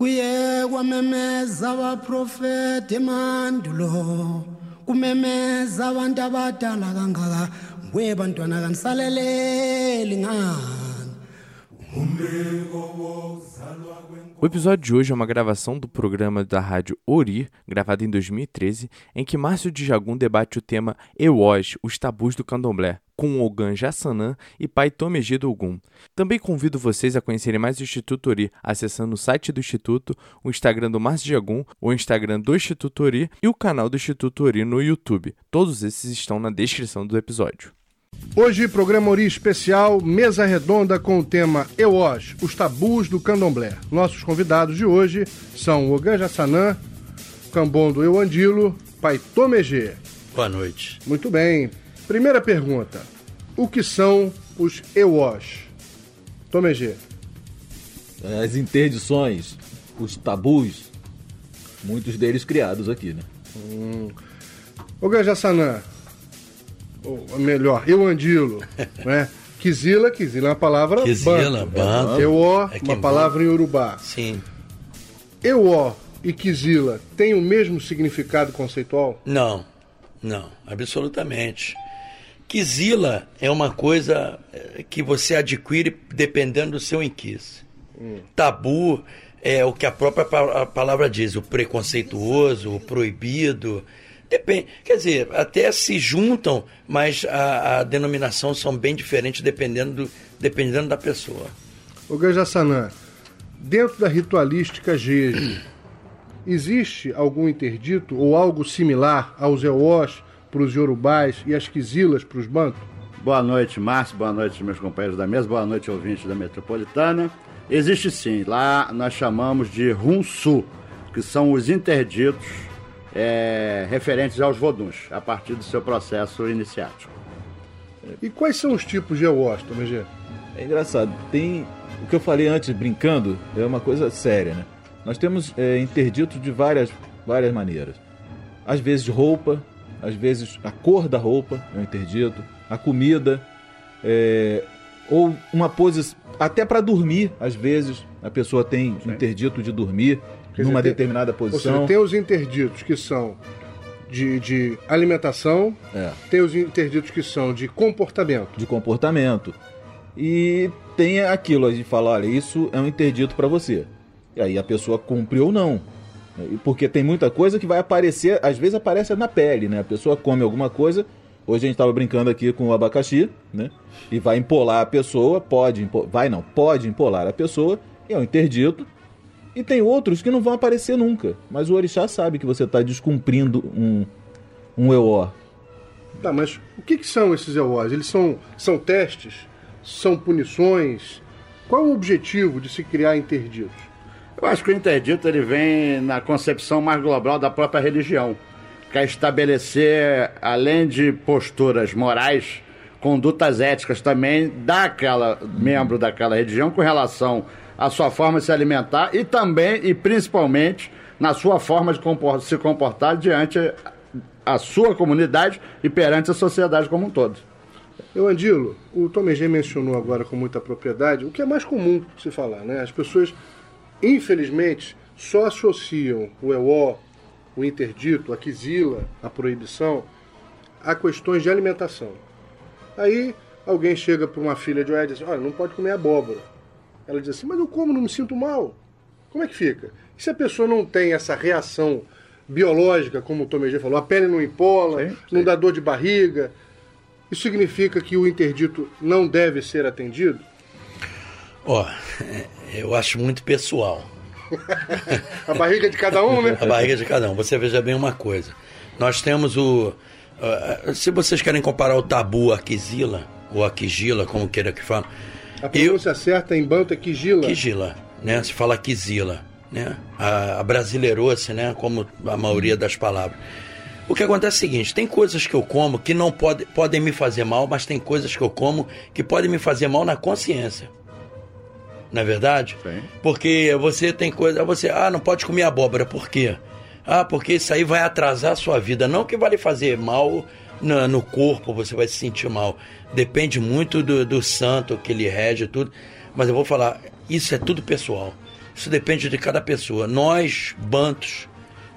kuye kwamemeza abaprofeti emandulo kumemeza abantu abadala kangaka nguye bantwana kanisaleleli ngani O episódio de hoje é uma gravação do programa da rádio Ori, gravado em 2013, em que Márcio de Jagum debate o tema Ewosh, os tabus do candomblé, com Ogan Jassanã e pai Tomegi Ogum. Também convido vocês a conhecerem mais o Instituto Ori acessando o site do Instituto, o Instagram do Márcio de Jagum, o Instagram do Instituto Ori e o canal do Instituto Ori no YouTube. Todos esses estão na descrição do episódio. Hoje, programa Ori especial, mesa redonda com o tema Ewosh, os tabus do candomblé. Nossos convidados de hoje são Ogan Jassanã, Cambondo Euandilo, Pai Tomegê. Boa noite. Muito bem. Primeira pergunta. O que são os Ewosh? Tomegê. As interdições, os tabus, muitos deles criados aqui, né? Ogan Jassanã, ou melhor, Euandilo, né? Kizila, Kizila é uma palavra Kizila, banto. banto. Euó, É uma quem palavra em urubá. Sim. Euó e Kizila têm o mesmo significado conceitual? Não, não, absolutamente. Quizila é uma coisa eh, que você adquire dependendo do seu inquis. Tabu é o que a própria pa- a palavra diz, o preconceituoso, o proibido. Depende, quer dizer, até se juntam, mas a, a denominação são bem diferentes dependendo, do, dependendo da pessoa. Ogan Jassanã, dentro da ritualística Jeje, existe algum interdito ou algo similar aos Euós para os Yorubás e as Kizilas para os Bantos? Boa noite, Márcio. Boa noite, meus companheiros da mesa. Boa noite, ouvintes da Metropolitana. Existe sim. Lá nós chamamos de Hunsu, que são os interditos é, referentes aos voduns, a partir do seu processo iniciático. E quais são os tipos de Euós, Tomegê? É engraçado, tem. O que eu falei antes, brincando, é uma coisa séria, né? Nós temos é, interditos de várias, várias maneiras. Às vezes roupa, às vezes a cor da roupa é um interdito, a comida, é, ou uma posição. Até para dormir, às vezes, a pessoa tem interdito de dormir Quer numa dizer, tem- determinada Ou posição. seja, tem os interditos que são de, de alimentação, É. tem os interditos que são de comportamento. de comportamento. E tem aquilo, a gente fala, olha, isso é um interdito para você. E aí a pessoa cumpre ou não. Porque tem muita coisa que vai aparecer, às vezes aparece na pele, né? A pessoa come alguma coisa. Hoje a gente estava brincando aqui com o abacaxi, né? E vai empolar a pessoa, pode, vai não, pode empolar a pessoa, é um interdito. E tem outros que não vão aparecer nunca. Mas o orixá sabe que você está descumprindo um, um EO. Tá, mas o que, que são esses EOs? Eles são, são testes? São punições? Qual o objetivo de se criar interditos? Eu acho que o interdito ele vem na concepção mais global da própria religião, que é estabelecer, além de posturas morais, condutas éticas também daquela membro daquela religião com relação à sua forma de se alimentar e também e principalmente na sua forma de compor- se comportar diante a sua comunidade e perante a sociedade como um todo. Eu, Andilo, o Tomegê mencionou agora com muita propriedade o que é mais comum se falar, né? As pessoas, infelizmente, só associam o EO, o interdito, a quisila, a proibição, a questões de alimentação. Aí alguém chega para uma filha de Oé e diz: Olha, não pode comer abóbora. Ela diz assim: Mas eu como, não me sinto mal. Como é que fica? E se a pessoa não tem essa reação biológica, como o Tomegê falou, a pele não empola, Sim, não sim. dá dor de barriga, isso significa que o interdito não deve ser atendido? Ó, eu acho muito pessoal. A barriga de cada um, né? A barriga de cada um. Você veja bem uma coisa. Nós temos o. ah, se vocês querem comparar o tabu Aquizila, ou Aquigila, como queira que fala. A pronúncia certa em banto é Quigila. Quigila, né? Se fala Aquizila, né? A, a brasileirou-se, né? Como a maioria das palavras. O que acontece é o seguinte: tem coisas que eu como que não pode, podem me fazer mal, mas tem coisas que eu como que podem me fazer mal na consciência. Não é verdade? Sim. Porque você tem coisa. Você, ah, não pode comer abóbora, por quê? Ah, porque isso aí vai atrasar a sua vida. Não que vai lhe fazer mal no, no corpo, você vai se sentir mal. Depende muito do, do santo que lhe rege tudo. Mas eu vou falar, isso é tudo pessoal. Isso depende de cada pessoa. Nós, bantos,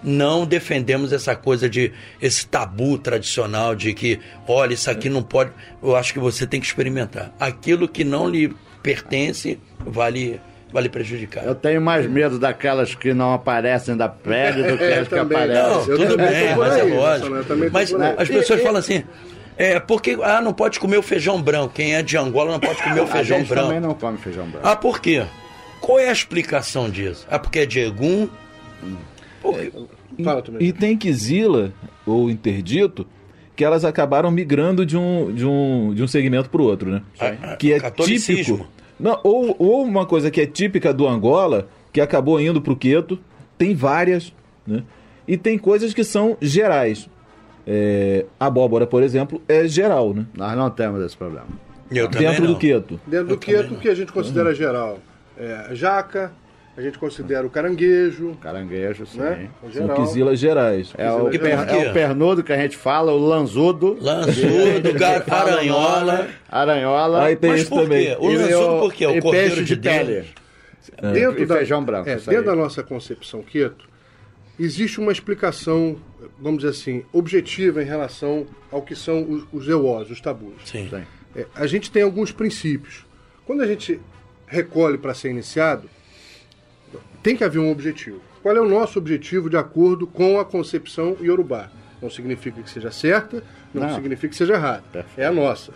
não defendemos essa coisa de esse tabu tradicional de que, olha, isso aqui não pode. Eu acho que você tem que experimentar. Aquilo que não lhe pertence vale vale prejudicar. Eu tenho mais medo daquelas que não aparecem da pele do que É, as que também. aparecem. Não, Eu tudo bem, mas é aí, lógico. Também tô Mas as pessoas falam assim, é porque ah, não pode comer o feijão branco. Quem é de Angola não pode comer o A feijão gente branco. também não come feijão branco. Ah, por quê? Qual é a explicação disso? Ah, porque é de egum? Por? Fala, Tomé. E tem quizila, ou interdito, que elas acabaram migrando de um, de um, de um segmento para o outro, né? Ah, Que é catolicismo. típico. Não, ou, ou uma coisa que é típica do Angola, que acabou indo para o Queto, tem várias, né? E tem coisas que são gerais. É, abóbora, por exemplo, é geral, né? Nós não temos esse problema. Eu também Dentro não. do Queto. Dentro do Eu queto, o que a gente considera geral? É jaca, a gente considera o caranguejo, Caranguejo, sim. né? O São geral. quizilas gerais. É o, per- é o pernudo que a gente fala, o lanzudo, Lançudo, gar- aranhola. aranhola Aí tem Mas isso por também. quê? O e lançudo por quê? O e cordeiro peixe de, de pele. Dentro E da, feijão branco, É, dentro da nossa concepção queto, existe uma explicação, vamos dizer assim, objetiva em relação ao que são os, os EOS, os tabus. Sim. Sim. É, a gente tem alguns princípios. Quando a gente recolhe para ser iniciado, tem que haver um objetivo. Qual é o nosso objetivo de acordo com a concepção iorubá? Não significa que seja certa, não, Não. significa que seja errada. Perfeito. É a nossa.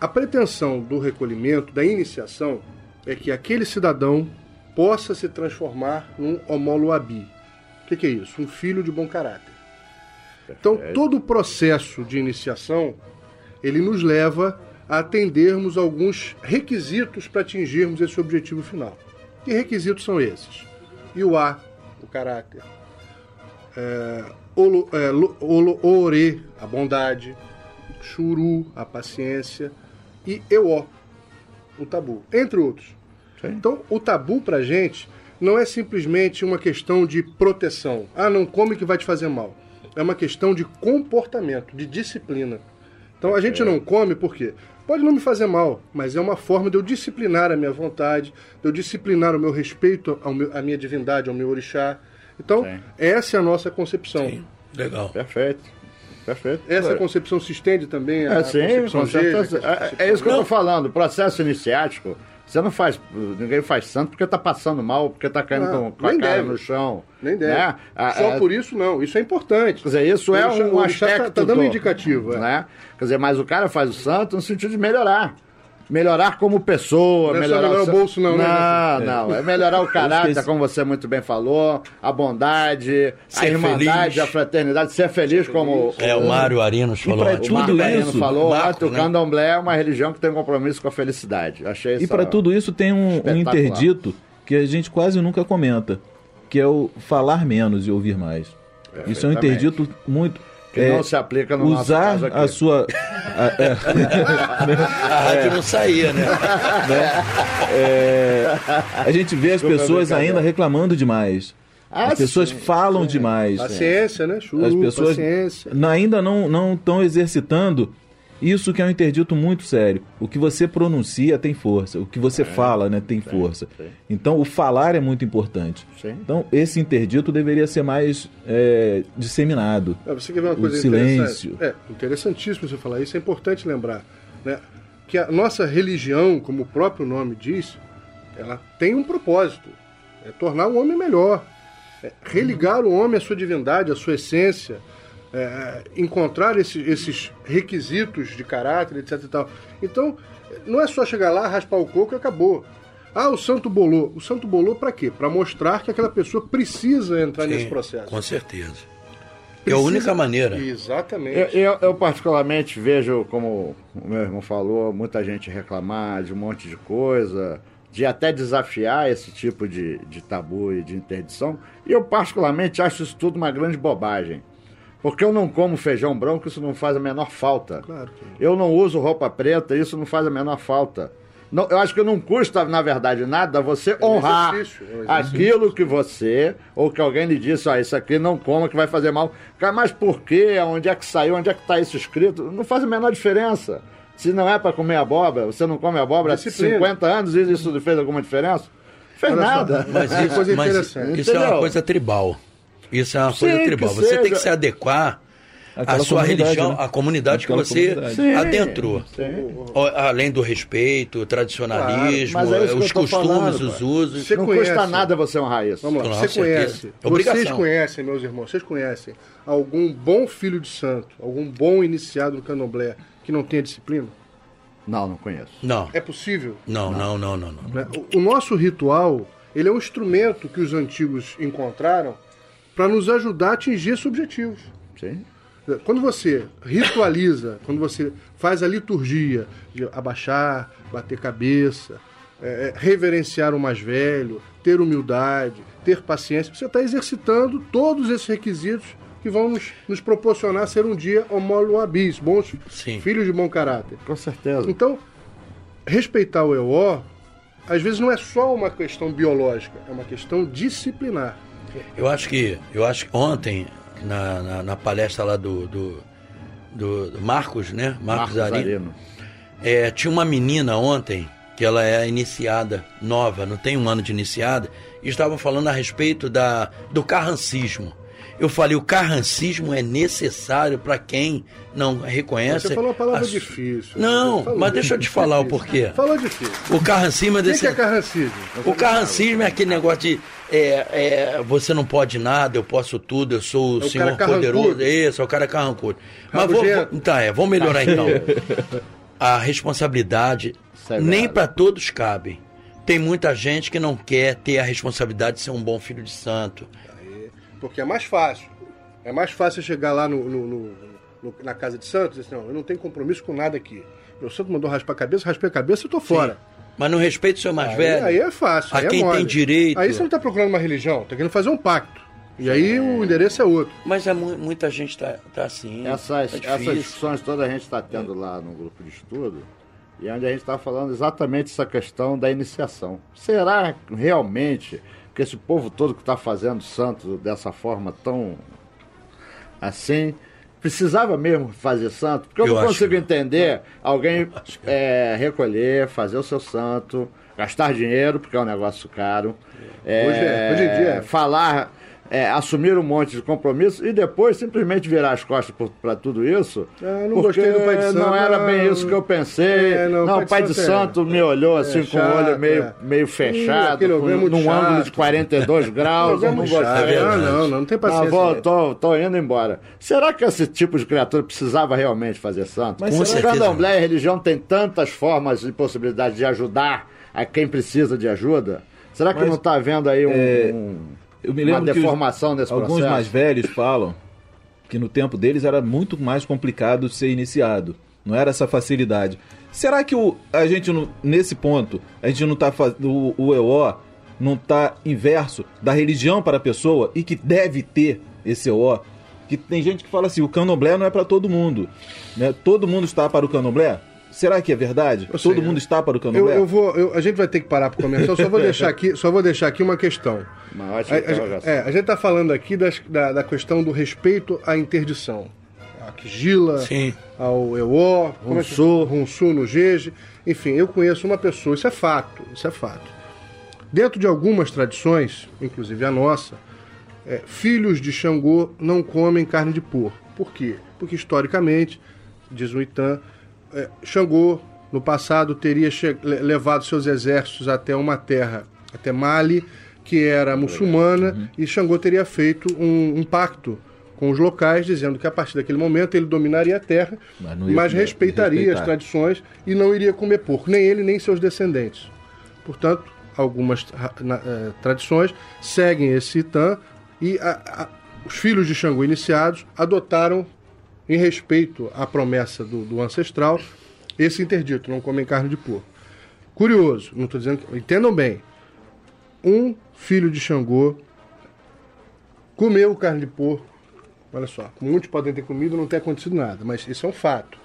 A pretensão do recolhimento, da iniciação, é que aquele cidadão possa se transformar num homoloabi. O que, que é isso? Um filho de bom caráter. Então, todo o processo de iniciação, ele nos leva a atendermos alguns requisitos para atingirmos esse objetivo final. Que requisitos são esses? Iuá, o caráter. É, olo, é, lo- olo- ore, a bondade. Churu, a paciência. E Euó, o tabu. Entre outros. Então, o tabu pra gente não é simplesmente uma questão de proteção. Ah, não come que vai te fazer mal. É uma questão de comportamento, de disciplina. Então, a gente não come por quê? Pode não me fazer mal, mas é uma forma de eu disciplinar a minha vontade, de eu disciplinar o meu respeito ao meu- à minha divindade, ao meu orixá. Então, Sim. essa é a nossa concepção. Sim. Legal. Perfeito. Perfeito. Essa concepção se estende também à É, sim, concepção jeja, É, é isso que eu tô falando. O processo iniciático, você não faz. Ninguém faz santo porque tá passando mal, porque tá caindo Não, com, com a cara no chão. Nem deve. Né? Só a- por isso, não. Isso é importante. Quer dizer, isso é O um o orixá tá- aspecto. tá dando do- indicativo, é. Né? Quer dizer, mas o cara faz o santo no sentido de melhorar. Melhorar como pessoa, Não é melhorar, melhorar o seu- bolso, não, né, Não, Jefferson? não. É melhorar o caráter, como você muito bem falou, a bondade, a Ser irmandade, feliz. a fraternidade, ser feliz como. É, o Mário Arinos falou. pra ótimo. tudo Marco Ariano isso, falou, Marco, o né? candomblé é uma religião que tem um compromisso com a felicidade. Achei E para tudo isso tem um, um interdito que a gente quase nunca comenta, que é o falar menos e ouvir mais. Isso é um interdito muito. Que é, não se aplica no nosso usar caso aqui. a sua a- é, A rádio não saía, né? é, a gente vê as pessoas ainda reclamando demais. Ah, As pessoas falam demais. Paciência, né? Churu, As pessoas paciência. ainda não não estão exercitando isso que é um interdito muito sério. O que você pronuncia tem força, o que você fala, né, tem força. sim. Então o falar é muito importante. Sim. Então esse interdito deveria ser mais é, disseminado. É, você quer ver uma O coisa silêncio. interessante? É, interessantíssimo você falar isso, é importante lembrar. Né? Que a nossa religião, como o próprio nome diz, ela tem um propósito. É tornar o homem melhor. É religar o homem à sua divindade, à sua essência. É, encontrar esse- esses requisitos de caráter, etc e tal. Então, não é só chegar lá, raspar o coco e acabou. Ah, o santo bolou. O santo bolou para quê? Para mostrar que aquela pessoa precisa entrar nesse Sim, processo. Com certeza. É a Precisa- única maneira. Exatamente. Eu, eu- eu particularmente vejo, como o meu irmão falou, muita gente reclamar de um monte de coisa, de até desafiar esse tipo de, de tabu e de interdição. E eu particularmente acho isso tudo uma grande bobagem. Porque eu não como feijão branco, isso não faz a menor falta. Claro que Eu não uso roupa preta, isso não faz a menor falta. Não, eu acho que não custa, na verdade, nada você um honrar exercício, é um exercício. aquilo que você, ou que alguém lhe disse, ó, isso aqui não coma que vai fazer mal. Mas por quê? Onde é que saiu? Onde é que está isso escrito? Não faz a menor diferença. Se não é para comer abóbora, você não come abóbora há Disciplina. 50 anos e isso fez alguma diferença? Fez Olha só, nada. Mas isso, coisa mas isso é uma coisa tribal. Isso é uma Sim, coisa que tribal. Você tem que seja. se adequar à Aquela sua comunidade, religião, né? à comunidade que Aquela você comunidade. Sim, adentrou. sim. O- Além do respeito, o tradicionalismo, Claro, é que os costumes, falando, os usos. Você não conhece- custa nada você honrar isso. Vamos lá, você conhece, Obrigação. vocês conhecem, meus irmãos, vocês conhecem algum bom filho de santo, algum bom iniciado no candomblé que não tenha disciplina? Não, não conheço. Não, É possível? não, não, não, não, não. né? O, o nosso ritual, ele é um instrumento que os antigos encontraram para nos ajudar a atingir esses objetivos. Sim. Quando você ritualiza, quando você faz a liturgia de abaixar, bater cabeça, é, é, reverenciar o mais velho, ter humildade, ter paciência, você está exercitando todos esses requisitos que vão nos, nos proporcionar ser um dia homoloabis, bons Sim. filhos de bom caráter. Com certeza. Então, respeitar o EO, às vezes não é só uma questão biológica, é uma questão disciplinar. Eu acho que, eu acho que ontem, na, na, na palestra lá do, do, do- do Marcos, né? Marcos, Marcos Arino. É, tinha uma menina ontem, que ela é iniciada, nova, não tem um ano de iniciada, e estavam falando a respeito da, do carrancismo. Eu falei, o carrancismo é necessário para quem não reconhece. Você falou uma palavra a difícil. Não, mas deixa eu te difícil. falar o porquê. Falou difícil. O carrancismo é O que, desse. é carrancismo? O carrancismo é aquele negócio de é, é, você não pode nada, eu posso tudo, eu sou o É o senhor cara poderoso. Isso, é o cara carrancudo. Mas vou, vou, tá, é, vamos melhorar então. A responsabilidade Severa. nem para todos cabe. Tem muita gente que não quer ter a responsabilidade de ser um bom filho de santo. Porque é mais fácil. É mais fácil chegar lá no, no- no- no- na casa de Santos e dizer assim, não, eu não tenho compromisso com nada aqui. Meu santo mandou raspar a cabeça, raspei a cabeça e tô fora. Mas não respeita o seu mais Aí, velho. aí é fácil. A aí é quem mole. tem direito. Aí você não tá procurando uma religião, tá querendo fazer um pacto. E aí o endereço é outro. Mas é mu- muita gente tá, tá assim. Essas, tá essas discussões todas a gente está tendo lá no grupo de estudo, e onde a gente está falando exatamente essa questão da iniciação. Será realmente que esse povo todo que está fazendo santo dessa forma tão assim, precisava mesmo fazer santo? Porque eu, Eu não acho. consigo entender alguém é, recolher, fazer o seu santo, gastar dinheiro, porque é um negócio caro. é, Hoje é, hoje em dia é. Falar, é, assumir um monte de compromisso e depois simplesmente virar as costas para tudo isso. Ah, não porque gostei do pai de santo, Não era bem isso que eu pensei. É, não, não, o pai de santo me olhou assim com o chato, olho meio, é. meio Ih, fechado, aquele com, é num ângulo de chato. 42 graus. É eu não gostei. chato. É. Ah, não, não, não tem Ah, paciência. vou, tô, tô indo embora. Será que esse tipo de criatura precisava realmente fazer santo? Mas Com o candomblé e a religião tem tantas formas e possibilidades de ajudar a quem precisa de ajuda. Será que Mas, não está havendo aí um, é, um- Eu me uma lembro que os- deformação alguns processo? mais velhos falam que no tempo deles era muito mais complicado ser iniciado. Não era essa facilidade. Será que o, a gente, não- nesse ponto, a gente não está fazendo. O, o EO não está inverso da religião para a pessoa e que deve ter esse EO? Que tem gente que fala assim: o candomblé não é para todo mundo. Né? Todo mundo está para o candomblé? Será que é verdade? Eu sei, todo eu- mundo está para o Eu, candomblé? eu vou, eu- a gente vai ter que parar para começar. Eu só vou deixar aqui, só vou deixar aqui uma questão. Uma A, ótima a- interrogação. é, a gente está falando aqui das- da, da questão do respeito à interdição. A Quigila, Sim. ao EO, como é. Runsu no Jeje. Enfim, eu conheço uma pessoa, isso é fato, isso é fato. Dentro de algumas tradições, inclusive a nossa, é, filhos de Xangô não comem carne de porco. Por quê? Porque historicamente, diz o Itan, é, Xangô no passado teria levado seus exércitos até uma terra, até Mali, que era muçulmana, e Xangô teria feito um, um pacto com os locais, dizendo que a partir daquele momento ele dominaria a terra, Mas mas, comer- respeitaria respeitar. as tradições e não iria comer porco, nem ele nem seus descendentes. Portanto, algumas na- eh, tradições seguem esse Itan e a- a- os filhos de Xangô iniciados adotaram, em respeito à promessa do, do ancestral, esse interdito, não comem carne de porco. Curioso, não estou dizendo. Entendam bem. Um filho de Xangô comeu carne de porco. Olha só, muitos podem ter comido não ter acontecido nada, mas isso é um fato.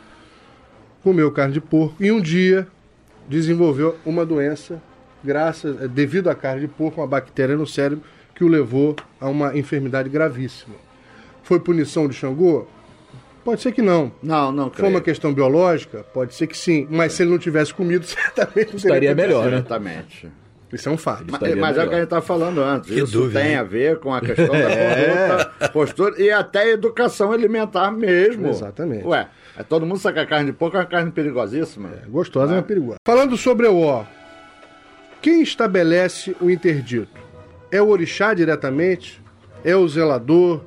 Comeu carne de porco e um dia desenvolveu uma doença graças, eh, devido à carne de porco, uma bactéria no cérebro que o levou a uma enfermidade gravíssima. Foi punição de Xangô? Pode ser que não. Não, não Foi creio. uma questão biológica? Pode ser que sim. Mas se ele não tivesse comido, certamente Estaria melhor, né? Exatamente. Isso é um fato. Mas, mas é o que a gente estava falando antes. Que Isso dúvida, tem hein? a ver com a questão da É. conduta, postura e até educação alimentar mesmo. Exatamente. Ué, é, todo mundo sabe que a carne de porco é uma carne perigosíssima. Gostosa, mas perigosa. Falando sobre o ó, quem estabelece o interdito? É o orixá diretamente? É o zelador?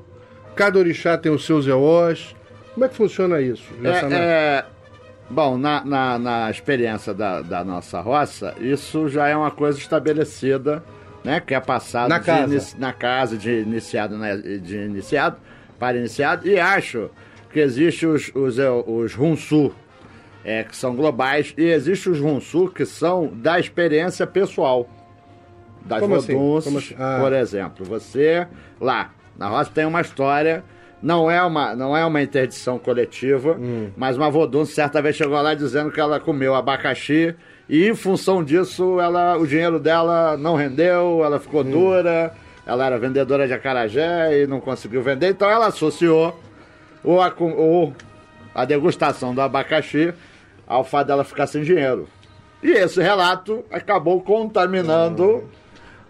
Cada orixá tem os seus EOs? Como é que funciona isso? É, é, bom, na, na, na experiência da, da nossa roça, isso já é uma coisa estabelecida, né? Que é passado Na de casa. inici- na casa de iniciado, né, de iniciado para iniciado. E acho que existe os, os, é, os Hunsu, é, que são globais, e existe os Hunsu que são da experiência pessoal. Das Como assim? Como assim? Ah. por exemplo. Você, lá, na roça tem uma história, não é uma, não é uma interdição coletiva, Hum. mas uma Vodunce certa vez chegou lá dizendo que ela comeu abacaxi e em função disso ela, o dinheiro dela não rendeu, ela ficou Hum. dura, ela era vendedora de acarajé e não conseguiu vender, então ela associou o, acu- o- a degustação do abacaxi ao fato dela ficar sem dinheiro. E esse relato acabou contaminando Tradição,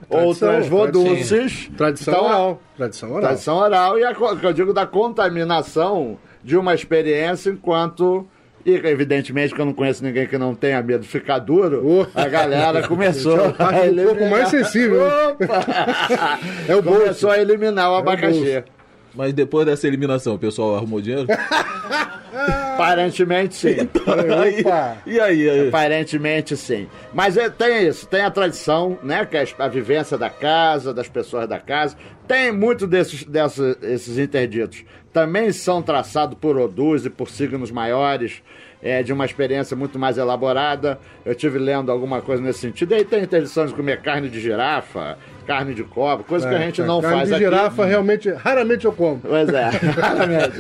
outras vodunces. Tradição Então, oral. Tradição oral. Tradição oral e a, eu digo da contaminação de uma experiência enquanto. E evidentemente que eu não conheço ninguém que não tenha medo de ficar duro, Oh. a galera começou é a eliminar. corpo mais sensível? Opa! É o bolso. Começou a eliminar o abacaxi. bolso. Mas depois dessa eliminação, o pessoal arrumou dinheiro? Aparentemente sim. Opa! E aí? aí? Aparentemente sim. Mas é, tem isso, tem a tradição, né? Que é a vivência da casa, das pessoas da casa. Tem muito desses, desses esses interditos. Também são traçados por Odus e por signos maiores, é, de uma experiência muito mais elaborada. Eu tive lendo alguma coisa nesse sentido. E aí tem interdição de comer carne de girafa, carne de cobra, coisa que a gente não É, Carne faz de aqui. girafa, realmente, raramente eu como. Pois é, raramente.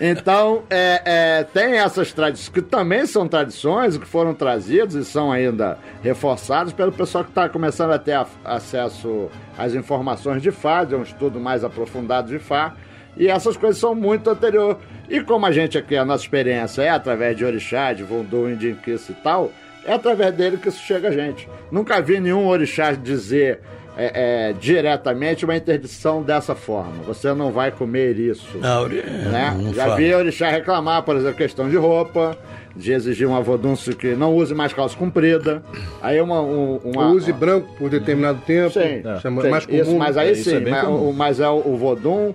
Então, é, é, tem essas tradições, que também são tradições que foram trazidas e são ainda reforçadas pelo pessoal que está começando a ter a- acesso às informações de Fá, de um estudo mais aprofundado de Fá. E essas coisas são muito anterior. E como a gente aqui, a nossa experiência é através de orixá, de voodoo, indianquice e tal, é através dele que isso chega a gente. Nunca vi nenhum orixá dizer é, é, diretamente uma interdição dessa forma. Você não vai comer isso. Não, né? não Já fala. vi orixá reclamar, por exemplo, questão de roupa, de exigir uma vodunce que não use mais calça comprida. Aí uma. um- uma Use branco por determinado tempo. Sim, é sim, mais comum. Isso, mas aí É, isso sim, é bem mas, comum. o, mas é o, o vodum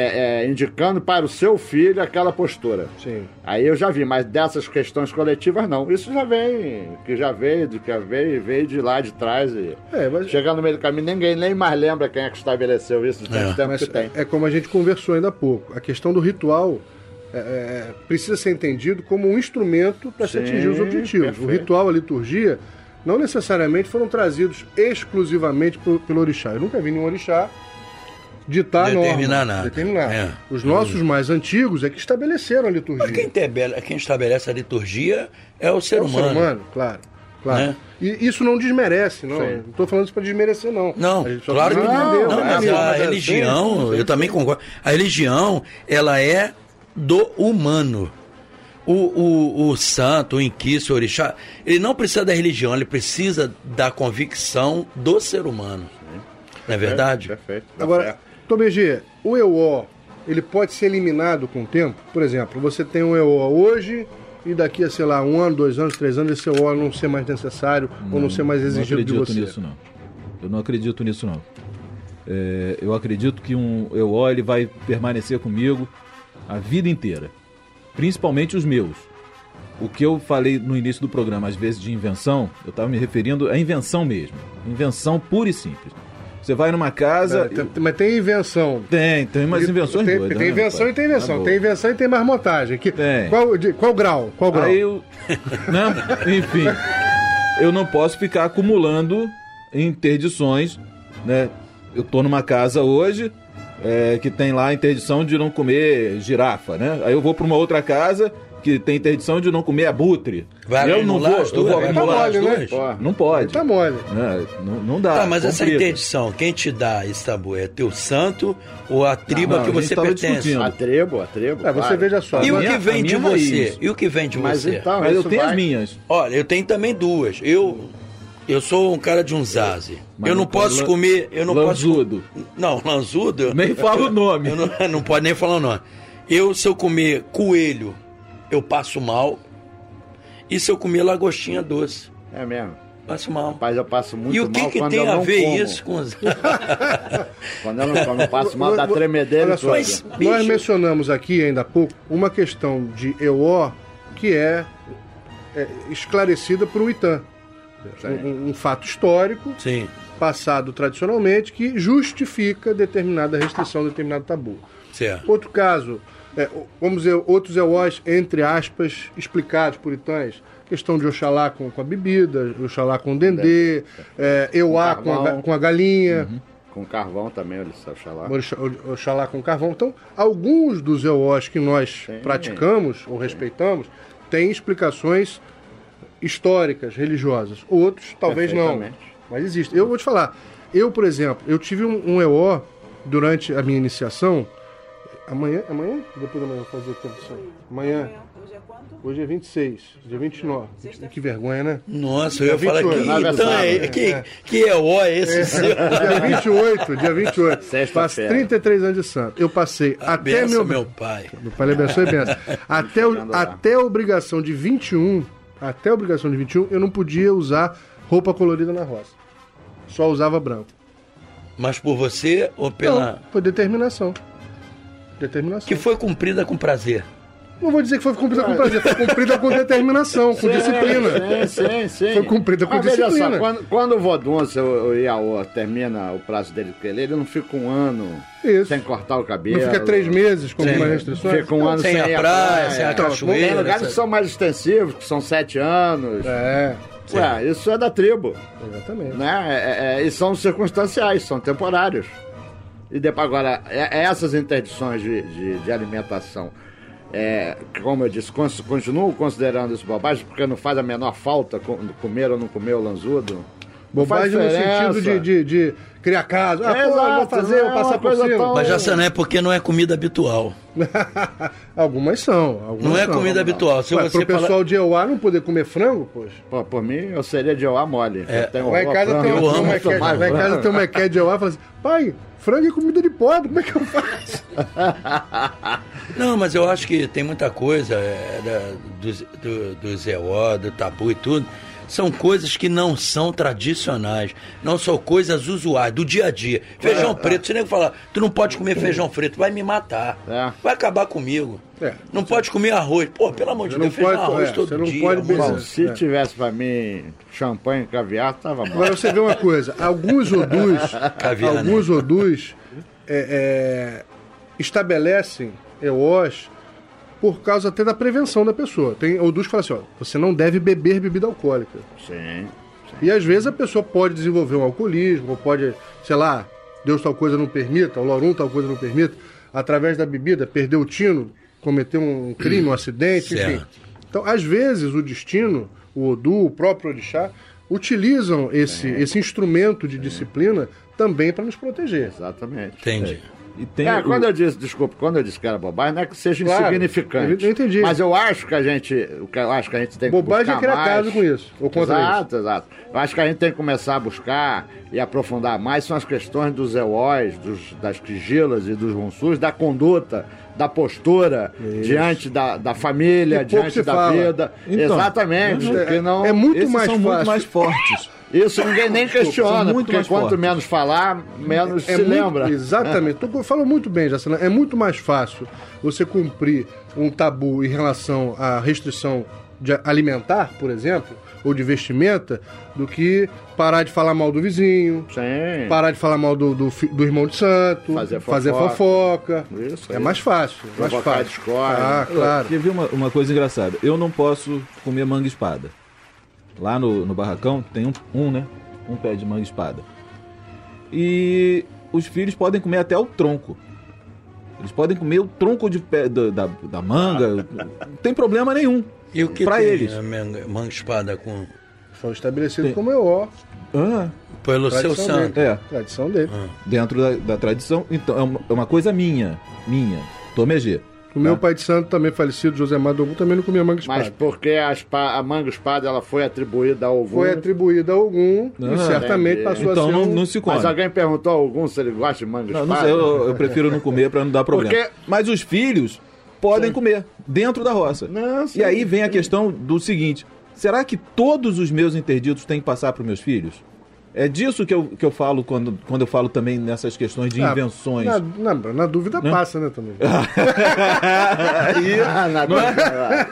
é, é, indicando para o seu filho aquela postura. Sim. Aí eu já vi, mas dessas questões coletivas não. Isso já vem, que já veio, de que veio, veio de lá de trás e É, mas- chegando no meio do caminho, ninguém nem mais lembra quem é que estabeleceu isso É. tempo Mas que tem. é como a gente conversou ainda há pouco. A questão do ritual é, é, precisa ser entendido como um instrumento para se atingir os objetivos. O perfeito. ritual, a liturgia, não necessariamente foram trazidos exclusivamente por- pelo orixá. Eu nunca vi nenhum orixá ditar Determinar norma, nada. Determinar. É. Os nossos mais antigos é que estabeleceram a liturgia. Mas quem, tabela- quem estabelece a liturgia é o ser é o humano. ser humano, claro. claro. Né? E isso não desmerece, não. Sim. Não estou falando isso para desmerecer, não. Não, claro que não. entender, Não, mas a é religião, eu também concordo. A religião, ela é do humano. O, o, o santo, o inquice, o orixá, ele não precisa da religião, ele precisa da convicção do ser humano. Não é verdade? Perfeito. Tá Agora. Tomegê, o EO, ele pode ser eliminado com o tempo? Por exemplo, você tem um EO hoje e daqui a, sei lá, um ano, dois anos, três anos, esse EO não ser mais necessário ou não ser mais não exigido de acredito você. nisso, não. Eu não acredito nisso, não. É, eu acredito que um EO ele vai permanecer comigo a vida inteira. Principalmente os meus. O que eu falei no início do programa, às vezes, de invenção, eu estava me referindo à invenção mesmo. Invenção pura e simples. Você vai numa casa. É, tem- mas tem invenção. Tem, tem umas invenções tem, doidas. Tem né, invenção rapaz? e tem invenção. Tá tem invenção e tem marmotagem. Que, Tem. Qual, de- qual grau? Qual grau? Aí eu. Né? Enfim. Eu não posso ficar acumulando interdições, né? Eu tô numa casa hoje é, que tem lá a interdição de não comer girafa, né? Aí eu vou para uma outra casa que tem interdição de não comer abutre. Vai eu não anular vou, eu? Pô, Não pode. Tá mole. né? Não, não dá. Tá, mas essa complica. interdição, quem te dá esse tabu? É teu santo ou a tribo Não, a que a gente você pertence? discutindo. A tribo, a tribo. É, você claro. veja só. E o que vem de minha você? E o que vem de Mas você? então, Mas eu tenho vai- as minhas. Olha, eu tenho também duas. Eu Eu sou um cara de um zaze. Mas eu não não posso comer. Eu não lanzudo. posso. Não, lanzudo. Nem fala o nome. Eu não, não pode nem falar o nome. Eu, se eu comer coelho, eu passo mal. E se eu comer lagostinha doce, É mesmo. passo mal. Rapaz, eu passo muito e o que, mal que tem a ver como. isso com os. Quando eu não como, eu passo mal da tremedeira Olha. Mas- nós bicho- mencionamos aqui ainda há pouco uma questão de EO que é, é esclarecida por um ITAM. Um, um fato histórico, Sim. passado tradicionalmente, que justifica determinada restrição, determinado tabu. Certo. Outro caso, é, vamos dizer, outros EOs, entre aspas, explicados por itãs. Questão de Oxalá com, com a bebida, Oxalá com o dendê, é, Euá com, a, ga- carvão. com a galinha, Com carvão também, olha só, xalá. Oxa- Oxalá com carvão. Então, alguns dos EOs que nós Sim. praticamos ou respeitamos têm explicações históricas, religiosas. Outros, talvez não. Mas existe. Eu vou te falar. Eu, por exemplo, eu tive um, um EO durante a minha iniciação. Amanhã? Amanhã? Depois da manhã eu vou fazer tempo aí. Amanhã. Hoje é quanto? Hoje é 26, dia 29. Que vergonha, né? Nossa, eu ia falar 28, que. nada Então, é, que, que é ó esse seu? Dia 28, dia 28. Sexta-feira. Faço 33 anos de santo. Eu passei até Benção, meu. meu pai. Meu pai lhe abençoe e benção. Até, o- até a obrigação de 21, até a obrigação de 21, eu não podia usar roupa colorida na roça. Só usava branco. Mas por você ou pela. Não, foi determinação. Determinação. Que foi cumprida com prazer. Não vou dizer que foi cumprida com prazer, foi cumprida com determinação, com disciplina. Sim, sim, sim. Foi cumprida com Mas veja disciplina. só, quando, quando o Vodunça, o, o Iaô, termina o prazo dele com ele, ele não fica um ano Isso. sem cortar o cabelo. Não fica três meses com Sim. algumas restrições? Fica um ano Sem sem, a à praia, sem a Então, cachoeira, Tem lugares que são mais extensivos, que são sete anos. É, Ué, isso é da tribo. exatamente. né? É- é- e são circunstanciais, são temporários. E depois, agora, é- essas interdições de, de, de alimentação, é, como eu disse, cons- continuo considerando isso bobagem, porque não faz a menor falta co- comer ou não comer o lanzudo. Bobagem no sentido de, de, de criar casa. Ah, É, pô, eu vou exato, fazer, vou é passar por cima. tão- Mas já não é porque não é comida habitual. algumas são. Algumas Não é são. comida habitual. Se Ué, você pro fala- pessoal de Euá não poder comer frango, poxa. Pô, por mim, eu seria de Oá mole. É. Eu Lá em casa tem, frango, um- eu tem uma tomar lá em casa tem uma quer de Euá e fala assim, pai, frango é comida de pobre, como é que eu faço? Não, mas eu acho que tem muita coisa é, da- do, do, do do tabu e tudo. São coisas que não são tradicionais, não são coisas usuais, do dia a dia. Feijão preto, se nem falar, tu não pode comer feijão preto, vai me matar. É. Vai acabar comigo. É. Não pode comer arroz. Pô, pelo amor de Deus, pode- arroz é, todo você não dia. pode amor. Bom, se É. tivesse pra mim champanhe e caviar, tava bom. Agora você vê uma coisa, alguns odus, Caviar, né? alguns odus é, é, estabelecem EOS por causa até da prevenção da pessoa. Tem odus que falam assim, ó, você não deve beber bebida alcoólica. Sim. E às vezes a pessoa pode desenvolver um alcoolismo, ou pode, sei lá, Deus tal coisa não permita, o Lorum tal coisa não permita, através da bebida, perder o tino, cometer um crime, um acidente, enfim. Certo. Então, às vezes, o destino, o Odu, o próprio Orixá, utilizam esse, esse instrumento de disciplina também para nos proteger. Exatamente. Entendi. E tem É, o- quando eu disse, desculpa, quando eu disse que era bobagem, não é que seja Claro, insignificante. eu entendi. Mas eu acho que a gente, eu acho que a gente tem que Bobagem é criar caso com isso, ou contra exato, exato. Eu acho que a gente tem que começar a buscar e aprofundar mais são as questões dos EOs, dos, das quigilas e dos runsus, da conduta, da postura diante da, da família, diante da fala. vida. Então, Exatamente. É- não... é muito mais são fácil. muito mais fortes. Isso ninguém nem questiona, são muito porque mais quanto fortes. menos falar, menos É se muito- lembra. Exatamente. Tu falou muito bem, Jacina. É muito mais fácil você cumprir um tabu em relação à restrição de alimentar, por exemplo, ou de vestimenta, do que parar de falar mal do vizinho, Sim. parar de falar mal do, do, do irmão de santo, Fazer fofoca. Isso é aí. mais fácil. Mais Provocar fácil. discórdia. Ah, claro. Quer ver uma, uma coisa engraçada? Eu não posso comer manga espada. Lá no, no barracão tem um, um, né? Um pé de manga espada. E os filhos podem comer até o tronco. Eles podem comer o tronco de pé da, da, da manga. Não tem problema nenhum. E o que pra tem eles. a manga, manga espada com. Foi estabelecido Tem- como EO. Ah, Pelo seu santo. dele. é. Tradição dele. dentro da, da tradição. Então, é uma, é uma coisa minha. Minha. Tomegê. O meu pai de santo, também falecido, José Madogu, também não comia manga espada. Mas porque a, espa- a manga espada ela foi atribuída ao Ogum. Foi atribuída a algum e Ah, certamente entendi. passou Então a ser não, um... não se come. Mas alguém perguntou ao Ogum se ele gosta de manga Não, espada? não sei, eu, eu prefiro não comer pra não dar problema. Porque- Mas os filhos podem comer dentro da roça. Não, sim, e aí vem a questão do seguinte: será que todos os meus interditos têm que passar para meus filhos? É disso que eu, que eu falo quando, quando eu falo também nessas questões de Ah, invenções. Na, na, na dúvida passa, né, também. Aí, Ah, na dúvida.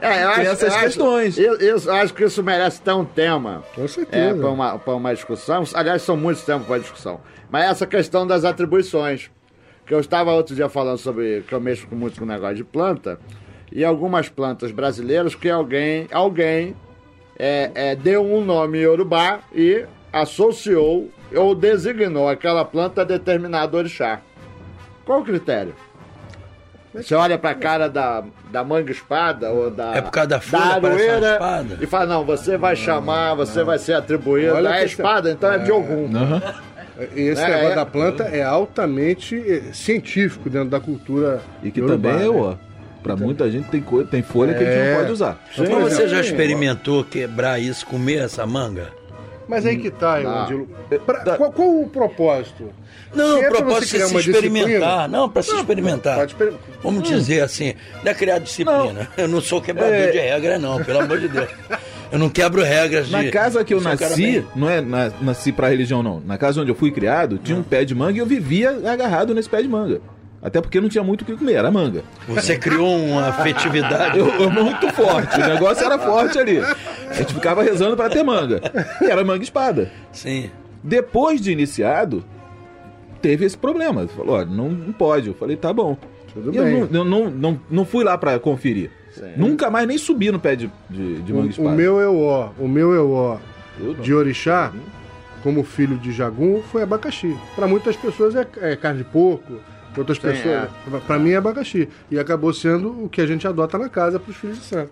É, eu Tem acho, essas eu acho- questões. eu, eu acho que isso merece ter um tema. Com certeza. É, para uma, pra uma discussão. Aliás, são muitos temas para discussão. Mas essa questão das atribuições. Que eu estava outro dia falando sobre que eu mexo muito com o negócio de planta. E algumas plantas brasileiras que alguém, alguém é, é, deu um nome Yorubá e associou ou designou aquela planta a determinado orixá. Qual o critério? Você olha pra cara da, da manga espada ou da, É por causa da folha, uma aroeira espada? e fala, não, você vai chamar, você vai ser atribuído Olha a que espada, então é de algum. Esse É, negócio é. da planta é altamente eh, científico dentro da cultura E que também é, né? ó. Pra muita gente tem, coisa, tem folha que a gente É. não pode usar. Mas Sim. você já experimentou quebrar isso, comer essa manga? Mas aí que tá, Não. Evandilo. Pra- qual, qual o propósito? Não, Se é o propósito é se experimentar. disciplina- Não, para se experimentar. Vamos dizer assim, não é criar disciplina. Eu não sou quebrador É. de regra, não, pelo amor de Deus. Eu não quebro regras de. Na casa que eu nasci, não é na, nasci pra religião, não. Na casa onde eu fui criado, tinha um pé de manga e eu vivia agarrado nesse pé de manga. Até porque não tinha muito o que comer, era manga. Você criou uma afetividade. Eu, eu muito forte, o negócio era forte ali. A gente ficava rezando pra ter manga. E era manga espada. Sim. Depois de iniciado, teve esse problema. Falou, ó, não, não pode. Eu falei, tá bom. Tudo E eu bem. não, eu não, não, não fui lá pra conferir. Nunca mais nem subi no pé de, de, de manga espada. o meu EO, o meu EO Eu não. de orixá, como filho de Jagum, foi abacaxi. Para muitas pessoas é, é carne de porco, pra outras Sim, pessoas. Para mim é abacaxi. E acabou sendo o que a gente adota na casa para os filhos de santo.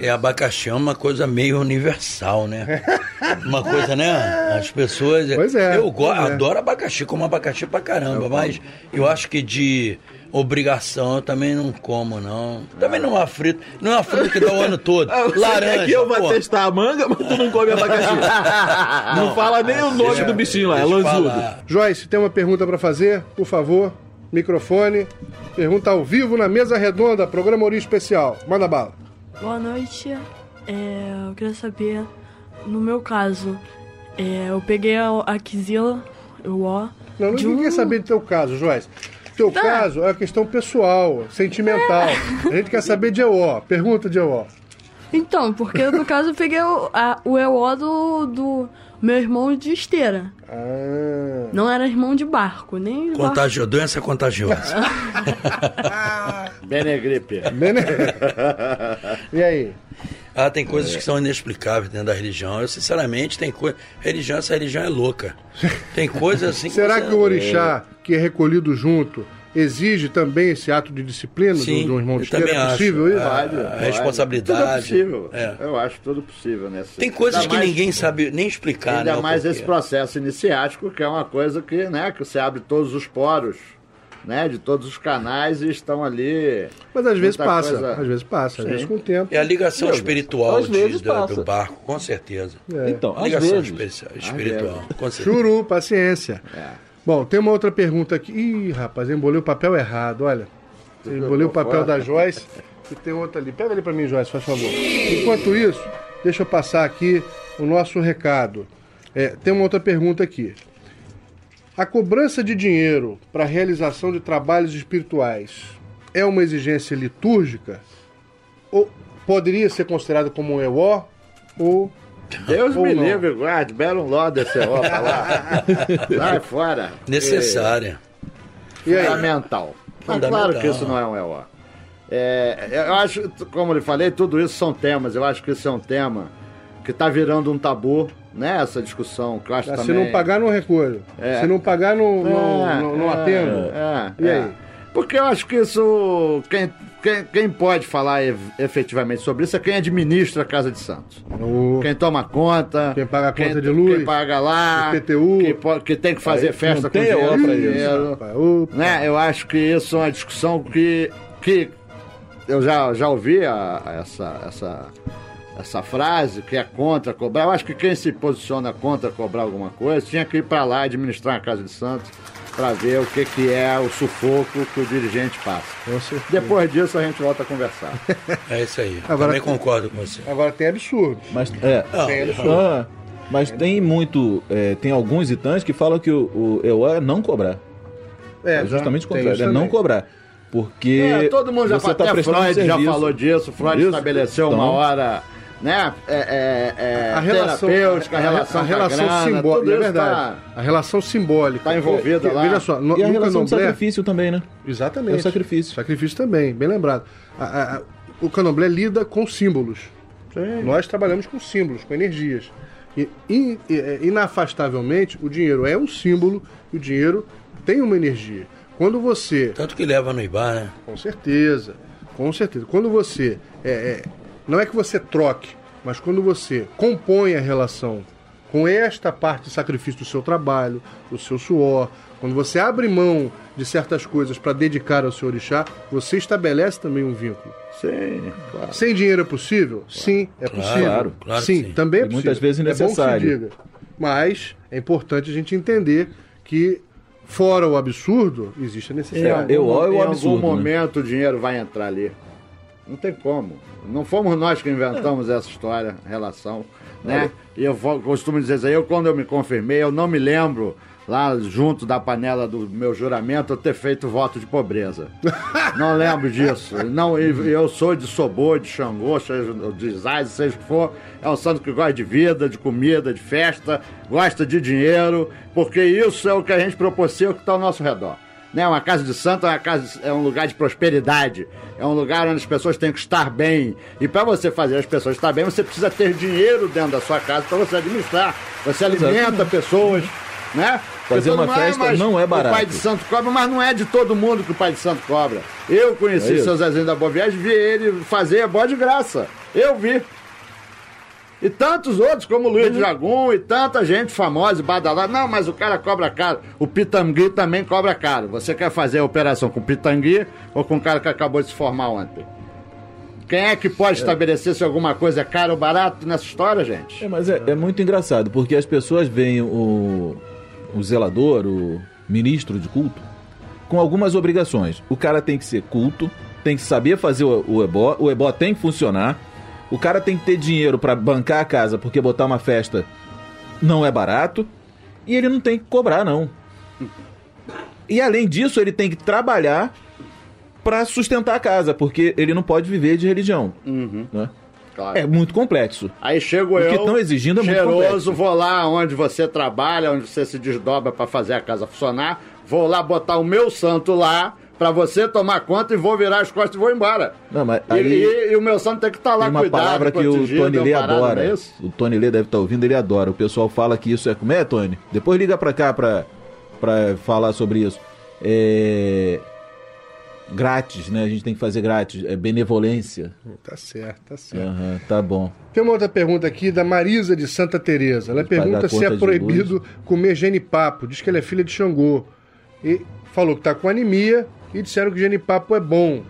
É abacaxi é uma coisa meio universal, né? Uma coisa, né? As pessoas. Pois é, Eu pois é. adoro abacaxi, como abacaxi pra caramba, mas eu acho que de obrigação eu também não como, não. Também não é frito. Não é uma fruta que dá o ano todo. Ah, você Laranja. que eu pô. testar a manga, mas tu não come abacaxi. não, fala nem o nome Deixa- do bichinho lá, é lanzudo. falar. Joyce, tem uma pergunta para fazer? Por favor, microfone. Pergunta ao vivo na mesa redonda, programa Ori Especial. Manda bala. Boa noite. É, eu queria saber, no meu caso, é, eu peguei a, a Kizila, o O. Não, ninguém um- quer saber do teu caso, Joyce. Teu Tá. caso é uma questão pessoal, sentimental. A gente quer saber de EO. Pergunta de EO. Então, porque no caso eu peguei o, a, o EO do, do meu irmão de esteira. Ah. Não era irmão de barco, nem. barco. Contagio... Doença contagiosa. Benegripe. Bene- e aí? Ah, tem coisas que são inexplicáveis dentro da religião. Eu, sinceramente, tem coisa. Religião, essa religião é louca. Tem coisas assim Será você- que o orixá, que é recolhido junto, exige também esse ato de disciplina do, Sim, do irmão de também É possível acho. isso? Ah, a pode. responsabilidade. Tudo é possível. É. Eu acho tudo possível nessa. Tem coisas Ainda que mais- ninguém sabe nem explicar, Ainda né? o mais esse processo iniciático, que é uma coisa que, né, que você abre todos os poros, né, de todos os canais e estão ali. Mas às vezes passa, coisa- às vezes passa, às vezes com o tempo. É a ligação Às espiritual vezes de- do, passa. do barco, com certeza. É. Então, às ligação vezes. espiritual, com certeza. Churu, paciência. É. Bom, tem uma outra pergunta aqui. Ih, rapaz, eu embolei o papel errado, olha. Eu embolei o papel da Joyce e tem outra ali. Pega ali pra mim, Joyce, faz favor. Enquanto isso, deixa eu passar aqui o nosso recado. É, tem uma outra pergunta aqui. A cobrança de dinheiro para a realização de trabalhos espirituais é uma exigência litúrgica? Ou poderia ser considerado como um EO? Ou Deus Ou me não. livre, guarde, belo nó desse ó pra lá. Sai fora. Necessária. E aí? Fundamental. Mas Fundamental. claro que isso não é um EO. É, eu acho, como eu lhe falei, tudo isso são temas. Eu acho que isso é um tema que está virando um tabu, né? Essa discussão que eu acho Ah, Se também... não pagar, não recolho. É. Se não pagar, não, É, não, não é, atendo. é, E é. aí? Porque eu acho que isso. Quem quem, quem pode falar efetivamente sobre isso é quem administra a Casa de Santos. O- Quem toma conta. Quem paga a conta de luz, Quem paga lá. IPTU. Que, que tem que fazer Aí festa com EO pra dinheiro. isso. dinheiro. Rapaz, opa. Né? Eu acho que isso é uma discussão que, que eu já, já ouvi a- a essa, essa, essa frase, que é contra cobrar. Eu acho que quem se posiciona contra cobrar alguma coisa tinha que ir para lá administrar a Casa de Santos para ver o que, que é o sufoco que o dirigente passa. Depois disso a gente volta a conversar. É isso aí. Agora- Também concordo com você. Agora tem absurdo. Mas, é, Não, Tem ah, mas tem muito. é, tem alguns itantes que falam que o, o EO é não cobrar. É, justamente o contrário, é não cobrar. Porque. É, todo mundo já você falou, tá até prestando Freud já serviço. falou disso. Freud Isso. estabeleceu uma Então- hora, né? É, é, é, A relação, terapêutica, a relação, a relação simbólica, é verdade. tá- A relação simbólica. Tá envolvida Que- lá. Veja só, no, E a no relação de candomblé, sacrifício também, né? Exatamente. É o sacrifício. Sacrifício também, bem lembrado. A- a- a- o candomblé lida com símbolos. Nós trabalhamos com símbolos, com energias. E, in- é, inafastavelmente, o dinheiro é um símbolo e o dinheiro tem uma energia. Quando você Tanto que leva no Ibar, né? Com certeza, com certeza. Quando você. É, é, não é que você troque, mas quando você compõe a relação com esta parte de sacrifício do seu trabalho, do seu suor, quando você abre mão de certas coisas para dedicar ao seu orixá, você estabelece também um vínculo. Sim, claro. Sem dinheiro é possível? Sim, é Claro, possível. claro, claro que sim, sim. também é E possível. muitas vezes É bom que se necessário. diga. Mas é importante a gente entender que, fora o absurdo, existe a Em necessidade. eu- algum, eu- em o absurdo, algum né? momento o dinheiro vai entrar ali. Não tem como. Não fomos nós que inventamos essa história, relação, né? E eu costumo dizer isso aí, eu quando eu me confirmei, eu não me lembro lá junto da panela do meu juramento eu ter feito voto de pobreza. Não lembro disso. Não, eu sou de Sobô, de Xangô, de Zaz, seja o que for. É um santo que gosta de vida, de comida, de festa, gosta de dinheiro, porque isso é o que a gente proporciona o que está ao nosso redor. Né? Uma casa de santo é, uma casa, é um lugar de prosperidade, é um lugar onde as pessoas têm que estar bem. E para você fazer as pessoas estar bem, você precisa ter dinheiro dentro da sua casa para você administrar. Você alimenta pessoas, né? Fazer uma "Ah, festa mas não é barato." O pai de santo cobra, mas não é de todo mundo que o pai de santo cobra. Eu conheci É isso. seu Zezinho da Boa Viagem, vi ele fazer a boa de graça. Eu vi. E tantos outros, como o Luiz de Jagum e tanta gente famosa e badalada. Não, mas o cara cobra caro. O Pitangui também cobra caro. Você quer fazer a operação com o Pitangui ou com o cara que acabou de se formar ontem? Quem é que pode estabelecer se alguma coisa é caro ou barato nessa história, gente? É, mas é, é muito engraçado, porque as pessoas veem o, o zelador, o ministro de culto, com algumas obrigações. O cara tem que ser culto, tem que saber fazer o, o ebó, o ebó tem que funcionar, o cara tem que ter dinheiro para bancar a casa, porque botar uma festa não é barato, e ele não tem que cobrar, não. E além disso, ele tem que trabalhar para sustentar a casa, porque ele não pode viver de religião. né? Claro. É muito complexo. Aí chego O eu, que tão exigindo é muito cheiroso, complexo. vou lá onde você trabalha, onde você se desdobra para fazer a casa funcionar, vou lá botar o meu santo lá para você tomar conta e vou virar as costas e vou embora. Não, mas E- aí e, e o meu santo tem que estar lá tem uma cuidado, palavra que o Tony Lê adora. é isso? O Tony Lê deve estar ouvindo, ele adora. O pessoal fala que isso é. Como é, Tony? Depois liga pra cá pra, pra falar sobre isso. É. Grátis, né? A gente tem que fazer grátis. É benevolência. Tá certo, tá certo. Aham, tá bom. Tem uma outra pergunta aqui da Marisa de Santa Teresa. Ela pergunta se é proibido comer genipapo. Diz que ela é filha de Xangô. E falou que tá com anemia e disseram que genipapo é bom.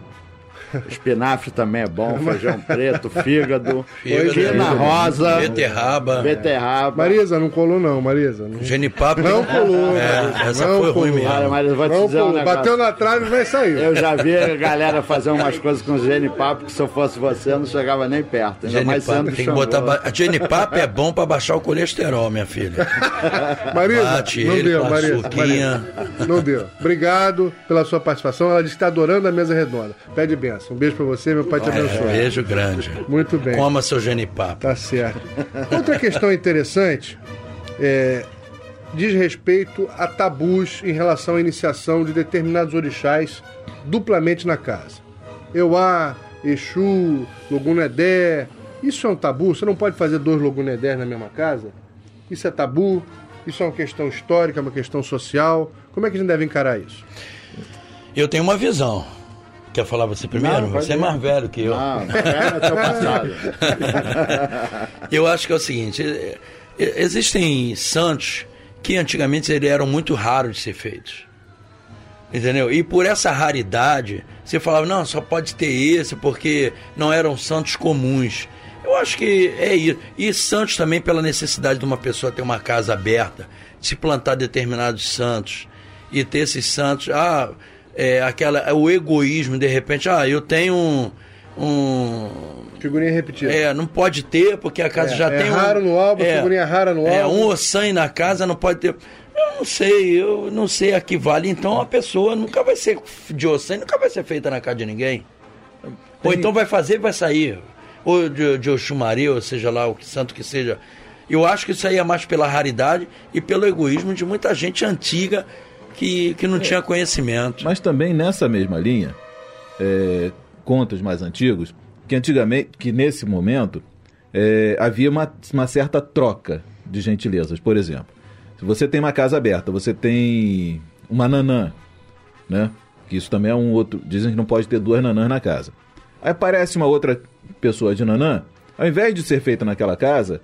Espinafre também é bom, feijão preto, fígado, quina rosa, Beterraba. beterraba. Marisa, não colou não, Marisa. Não, Genipapo. não colou. É, Marisa, essa não foi ruim colou. mesmo. Olha, mas eu vou te Não dizer um negócio. Bateu na trave e vai sair. Eu já vi a galera fazer umas coisas com genipapo que se eu fosse você eu não chegava nem perto. Ainda mais Genipapo. sendo Tem que botar. ba- A Genipapo é bom pra baixar o colesterol, minha filha. Marisa, Bate não ele deu, com Marisa. Marisa. Não deu. Obrigado pela sua participação. Ela disse que está adorando a mesa redonda. Pede benção. Um beijo pra você, meu pai te abençoe. É, beijo grande. Muito bem. Coma seu genipapo. Tá certo. Outra questão interessante é, diz respeito a tabus em relação à iniciação de determinados orixás duplamente na casa. Euá, Exu, Logunedé. Isso é um tabu? Você não pode fazer dois Logunedés na mesma casa? Isso é tabu? Isso é uma questão histórica, uma questão social? Como é que a gente deve encarar isso? Eu tenho uma visão. Quer falar você primeiro? Não, você é ir. mais velho que eu. Não, é teu passado. Eu acho que é o seguinte: é, é, existem santos que antigamente eles eram muito raros de ser feitos. Entendeu? E por essa raridade, você falava, não, só pode ter esse porque não eram santos comuns. Eu acho que é isso. E santos também pela necessidade de uma pessoa ter uma casa aberta, se plantar determinados santos e ter esses santos. Ah, é, aquela, o egoísmo, de repente, ah, eu tenho um. um Figurinha repetida. é, não pode ter, porque a casa É, já é tem raro no álbum, figurinha rara no é, álbum. um ossan na casa não pode ter. Eu não sei, eu não sei a que vale. Então a pessoa nunca vai ser de ossan, nunca vai ser feita na casa de ninguém. Ou então vai fazer e vai sair. Ou de, de Oxumaria, ou seja lá, o que santo que seja. Eu acho que isso aí é mais pela raridade e pelo egoísmo de muita gente antiga que, que não tinha conhecimento. Mas também nessa mesma linha, é, contos mais antigos, que antigamente, que nesse momento, é, havia uma, uma certa troca de gentilezas. Por exemplo, se você tem uma casa aberta, você tem uma nanã, né? Que isso também é um outro. Dizem que não pode ter duas nanãs na casa. Aí aparece uma outra pessoa de nanã, ao invés de ser feita naquela casa,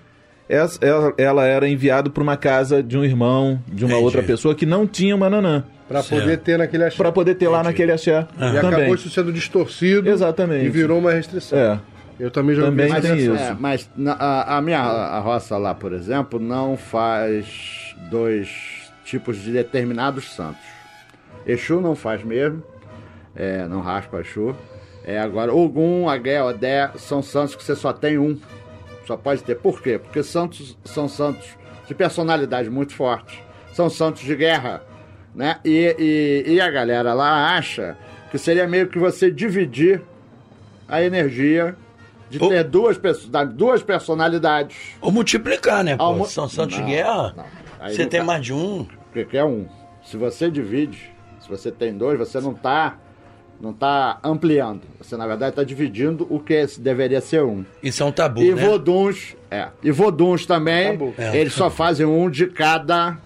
ela, ela era enviada para uma casa de um irmão, de uma Entendi. outra pessoa que não tinha uma nanã. Pra Certo. poder ter naquele axé. Para poder ter lá naquele axé E também. acabou isso sendo distorcido. Exatamente. E virou uma restrição. É. Eu também já Também Mas, tem isso. é, mas na- a, a minha a roça lá, por exemplo, não faz dois tipos de determinados santos. Exu não faz mesmo, é, não raspa Exu. É, agora, Ogum, Agué, Odé são santos que você só tem um. Só pode ter. Por quê? Porque santos são santos de personalidade muito forte. São santos de guerra. Né? E, e, e a galera lá acha que seria meio que você dividir a energia de Oh. ter duas, duas personalidades. Ou multiplicar, né? Pô? São santos de Não, guerra. não. Aí Você tem tá- mais de um. Porque que é um. Se você divide, se você tem dois, você não está não tá ampliando. Você, na verdade, está dividindo o que deveria ser um. Isso é um tabu, E né? voduns, é. E voduns também, Tabu. É. eles só fazem um de cada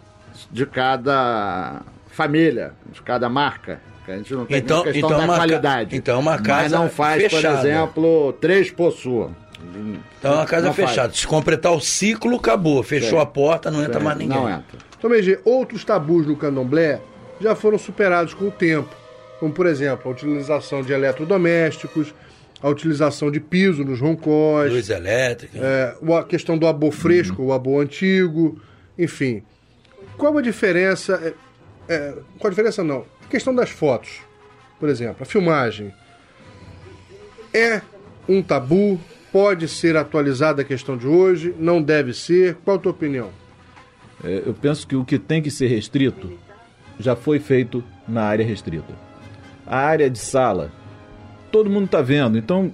de cada família, de cada marca. A gente não tem Então- questão então da é uma ca- qualidade. então é uma Mas casa não faz, fechada. por exemplo, três possuam. Então é uma casa Não faz. fechada. Se completar o ciclo, acabou. Fechou Sim. a porta, não entra mais ninguém. Não entra. Então, BG, outros tabus no candomblé já foram superados com o tempo, como, por exemplo, a utilização de eletrodomésticos, a utilização de piso nos roncós, Luz elétrica. é, a questão do abo fresco, o abo antigo, enfim. Qual a diferença? é, é, qual a diferença não? A questão das fotos, por exemplo, a filmagem. É um tabu? Pode ser atualizada a questão de hoje? Não deve ser? Qual a tua opinião? É, eu penso que o que tem que ser restrito já foi feito na área restrita. A área de sala, todo mundo está vendo, então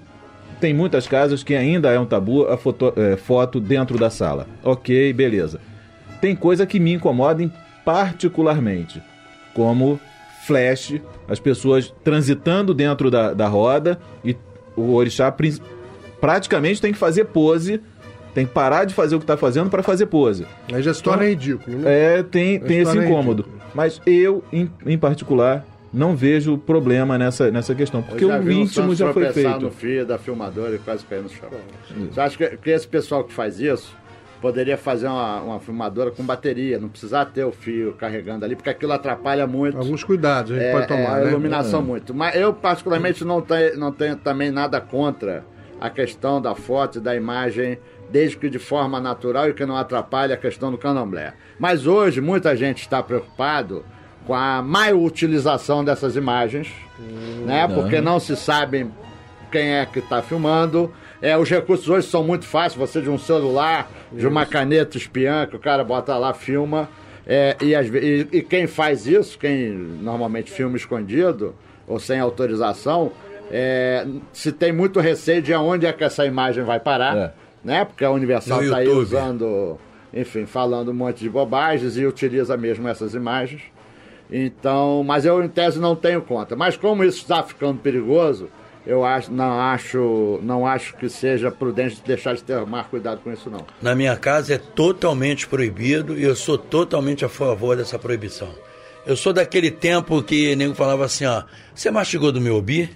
tem muitas casas que ainda é um tabu a foto, é, foto dentro da sala. Ok, beleza. Tem coisa que me incomodem particularmente, como flash, as pessoas transitando dentro da, da roda e o orixá praticamente tem que fazer pose, tem que parar de fazer o que está fazendo para fazer pose. Aí já se torna ridículo, né? É, tem, tem esse incômodo. ridículo. Mas eu, em, em particular, não vejo problema nessa, nessa questão. Porque o um íntimo já foi feito. no fio da filmadora e quase cair no chão. Você acha que, que esse pessoal que faz isso poderia fazer uma, uma filmadora com bateria, não precisar ter o fio carregando ali, porque aquilo atrapalha muito. Alguns cuidados a gente É, pode tomar, é, a né? iluminação muito. Mas eu, particularmente, não tenho, não tenho também nada contra a questão da foto e da imagem, desde que de forma natural e que não atrapalhe a questão do candomblé. Mas hoje, muita gente está preocupado com a má utilização dessas imagens, né? Porque não se sabe quem é que está filmando. É, os recursos hoje são muito fáceis, você de um celular, de uma caneta espiã, que o cara bota lá, filma. É, e, ve- e- e quem faz isso, quem normalmente filma escondido ou sem autorização, é, se tem muito receio de aonde é que essa imagem vai parar, É. né? Porque a Universal está aí usando, enfim, falando um monte de bobagens e utiliza mesmo essas imagens. Então, mas eu em tese não tenho conta. Mas como isso está ficando perigoso, eu acho, não acho, não acho que seja prudente deixar de tomar cuidado com isso não. Na minha casa é totalmente proibido e eu sou totalmente a favor dessa proibição. Eu sou daquele tempo que nego falava assim, ó, você mastigou do meu bi?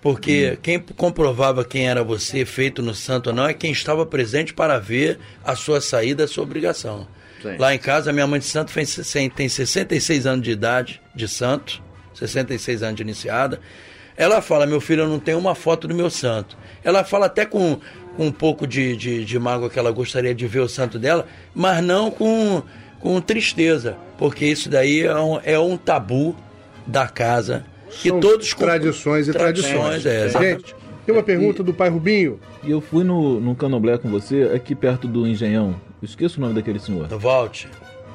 Porque quem comprovava quem era você, feito no santo ou não, é quem estava presente para ver a sua saída, a sua obrigação. Sim. Lá em casa, minha mãe de santo tem 66 anos de idade de santo, 66 anos de iniciada. Ela fala, meu filho, eu não tenho uma foto do meu santo. Ela fala até com, com um pouco de, de, de mágoa que ela gostaria de ver o santo dela, mas não com, com tristeza, porque isso daí é um, é um tabu da casa que São todos com- tradições e tradições. é, exatamente. Gente, tem uma pergunta do pai Rubinho. E eu fui no, no Candomblé com você, aqui perto do Engenhão. Eu esqueço o nome daquele senhor. No Vault,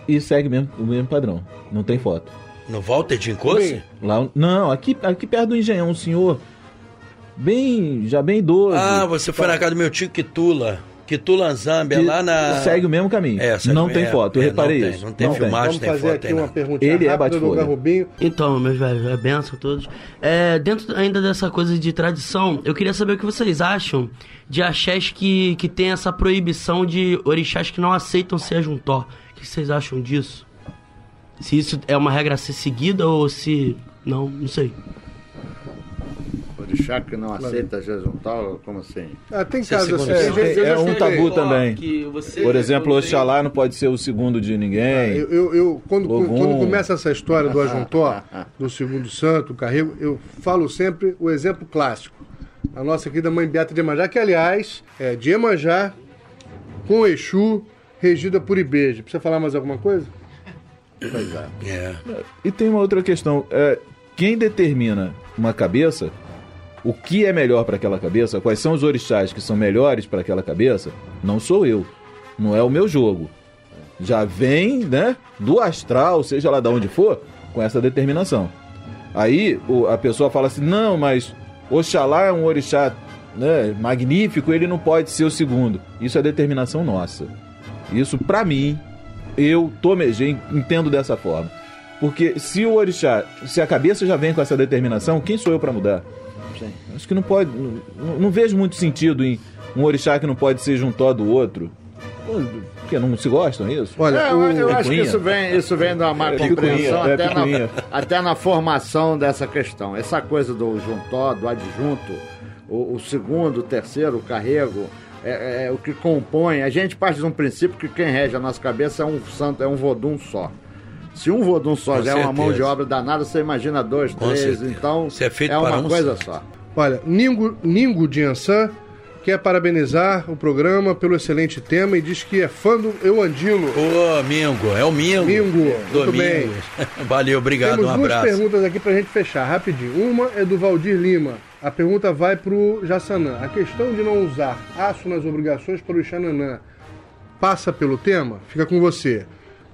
E segue mesmo, o mesmo padrão. Não tem foto. no Walter de Encosse? Lá, não, aqui, aqui perto do Engenhão, um senhor bem, já bem idoso. Ah, você foi na casa do meu tio Kitula. Que lá na. Segue o mesmo caminho. É, não tem é, foto, eu é, reparei não isso. Tem, não tem Não filmagem, Vamos tem fazer foto, aqui tem uma não. perguntinha Ele é rápida do bate-folha. Gai Rubinho. Então, meus velhos, é benção a todos. É, dentro ainda dessa coisa de tradição, eu queria saber o que vocês acham de axés que, que tem essa proibição de orixás que não aceitam ser juntó. O que vocês acham disso? Se isso é uma regra a ser seguida ou se. Não, não sei. Orixá que não aceita jejuntal, como assim? Ah, tem é casos assim. É, é um tabu também. Por exemplo, Oxalá não pode ser o segundo de ninguém. Eu, eu, eu- quando, Logum. quando começa essa história do ajuntó, do segundo santo, o carrego, eu falo sempre o exemplo clássico. A nossa querida mãe Beata de Emanjá, que aliás é de Emanjá, com Exu, regida por Ibeje. Precisa falar mais alguma coisa? Pois é. É. E tem uma outra questão. É, quem determina uma cabeça, o que é melhor para aquela cabeça, quais são os orixás que são melhores para aquela cabeça, não sou eu. Não é o meu jogo. Já vem, né, do astral, seja lá de onde for, com essa determinação. Aí o- a pessoa fala assim: não, mas Oxalá é um orixá né, magnífico, ele não pode ser o segundo. Isso é determinação nossa. Isso, pra mim, eu, Tomegê, entendo dessa forma. Porque se o orixá, se a cabeça já vem com essa determinação, quem sou eu pra mudar? Acho que não pode. Não, não vejo muito sentido em um orixá que não pode ser juntó do outro. Porque não se gostam, é isso? Olha, É, eu, o- eu acho que picuinha. isso vem, isso vem da má É compreensão é até, na, até na formação dessa questão. Essa coisa do juntó, do adjunto, o, o segundo, o terceiro, o carrego, é, é o que compõe. A gente parte de um princípio que quem rege a nossa cabeça é um santo, é um vodum só. Se um vodum só Com já é uma mão de obra danada, você imagina dois, Com três. certeza. Então Se é feito uma para um coisa só. Olha, Ningo, Ningo de Ansan quer parabenizar o programa pelo excelente tema e diz que é fã do Euandilo. Ô, Mingo, é o Mingo. Mingo, muito bem. Valeu, obrigado, Temos um duas abraço. perguntas aqui pra gente fechar, rapidinho. Uma é do Valdir Lima. A pergunta vai pro Jassanã. A questão de não usar aço nas obrigações para o Xananã passa pelo tema? Fica com você.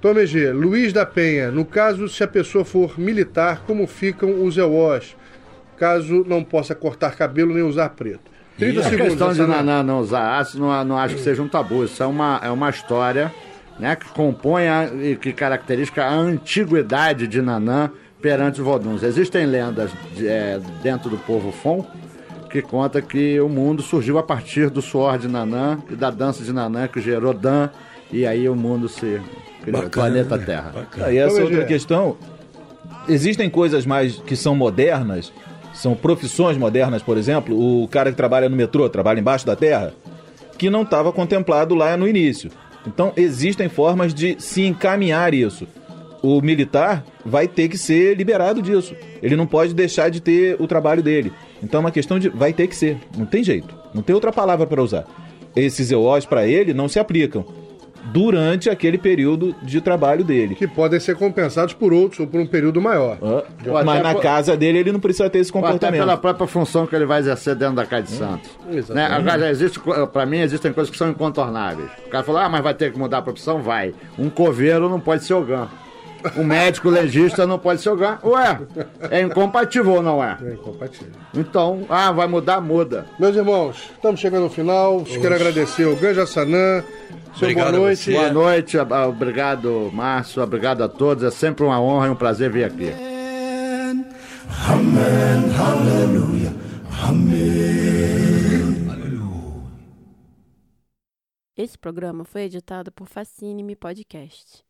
Tome G, Luiz da Penha. No caso, se a pessoa for militar, como ficam os EOS? Caso não possa cortar cabelo nem usar preto. 30 A segundos. questão de Jassanã. Nanã não usar aço, não, não acho que seja um tabu. Isso é uma, é uma história né, que compõe a- e que caracteriza a antiguidade de Nanã perante os voduns. Existem lendas de- é, dentro do povo Fon que conta que o mundo surgiu a partir do suor de Nanã e da dança de Nanã que gerou Dan e aí o mundo se criou, o planeta Terra. Bacana. Aí essa Então, outra Gê. questão. Existem coisas mais que são modernas, são profissões modernas, por exemplo, o cara que trabalha no metrô, trabalha embaixo da terra, que não estava contemplado lá no início. Então existem formas de se encaminhar isso. O militar vai ter que ser liberado disso. Ele não pode deixar de ter o trabalho dele. Então é uma questão de vai ter que ser. Não tem jeito. Não tem outra palavra para usar. Esses EOs para ele não se aplicam durante aquele período de trabalho dele. Que podem ser compensados por outros ou por um período maior. Ah, Mas na por- casa dele ele não precisa ter esse Ou até comportamento. pela própria função que ele vai exercer dentro da Casa de Santos. Né? exatamente. Agora, existe, pra mim, existem coisas que são incontornáveis. O cara falou, ah, mas vai ter que mudar a profissão? Vai. Um coveiro não pode ser ogã. Um médico legista não pode ser ogã. Ué, é incompatível ou não é? É incompatível. Então, ah, vai mudar, muda. Meus irmãos, estamos chegando ao final. Quero agradecer ao Ganja Sanã. Boa noite. Boa noite, ab- obrigado, Márcio, obrigado a todos. É sempre uma honra e um prazer vir aqui. Esse programa foi editado por Facine Podcast.